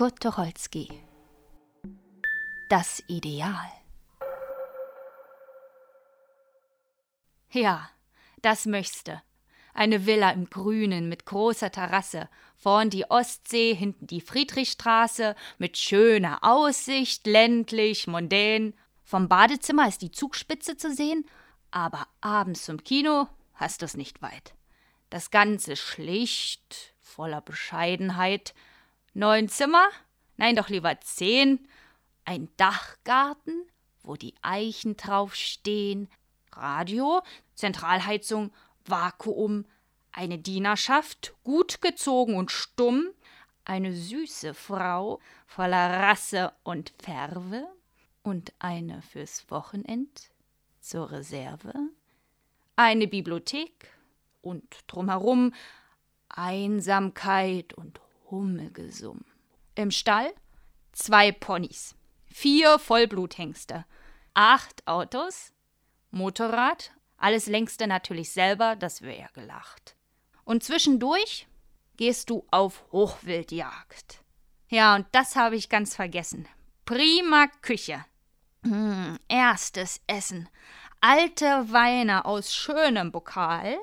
Kurt Tucholsky Das Ideal Ja, das möchte. Eine Villa im Grünen mit großer Terrasse, vorn die Ostsee, hinten die Friedrichstraße, mit schöner Aussicht, ländlich, mondän. Vom Badezimmer ist die Zugspitze zu sehen, aber abends zum Kino hast du's nicht weit. Das Ganze schlicht, voller Bescheidenheit. Neun Zimmer? Nein, doch lieber zehn. Ein Dachgarten, wo die Eichen draufstehen. Radio, Zentralheizung, Vakuum, eine Dienerschaft, gut gezogen und stumm, eine süße Frau voller Rasse und Färve und eine fürs Wochenend zur Reserve, eine Bibliothek und drumherum Einsamkeit und Hummelgesumm. Im Stall zwei Ponys, vier Vollbluthengste, acht Autos, Motorrad, alles längste natürlich selber, das wäre gelacht. Und zwischendurch gehst du auf Hochwildjagd. Ja, und das habe ich ganz vergessen. Prima Küche. Mmh, erstes Essen. Alte Weine aus schönem Pokal.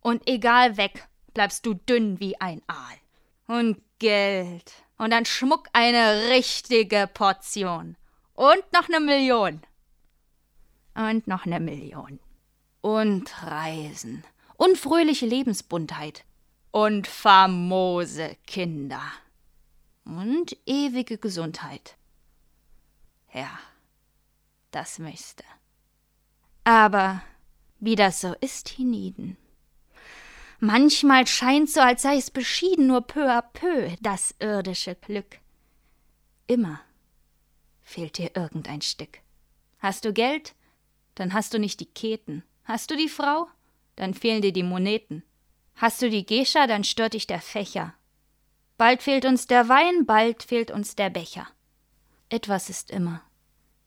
Und egal weg, bleibst du dünn wie ein Aal. Und Geld. Und dann Schmuck eine richtige Portion. Und noch eine Million. Und noch eine Million. Und Reisen. Und fröhliche Lebensbuntheit. Und famose Kinder. Und ewige Gesundheit. Ja, das müsste. Aber wie das so ist hienieden. Manchmal scheint so, als sei es beschieden, nur peu à peu, das irdische Glück. Immer fehlt dir irgendein Stück. Hast du Geld, dann hast du nicht die Keten. Hast du die Frau, dann fehlen dir die Moneten. Hast du die Gescha, dann stört dich der Fächer. Bald fehlt uns der Wein, bald fehlt uns der Becher. Etwas ist immer.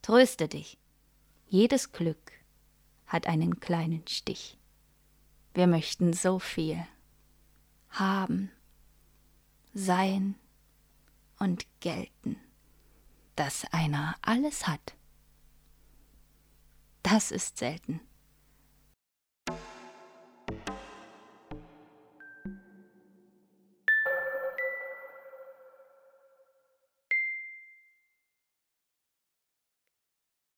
Tröste dich. Jedes Glück hat einen kleinen Stich. Wir möchten so viel haben, sein und gelten, dass einer alles hat. Das ist selten.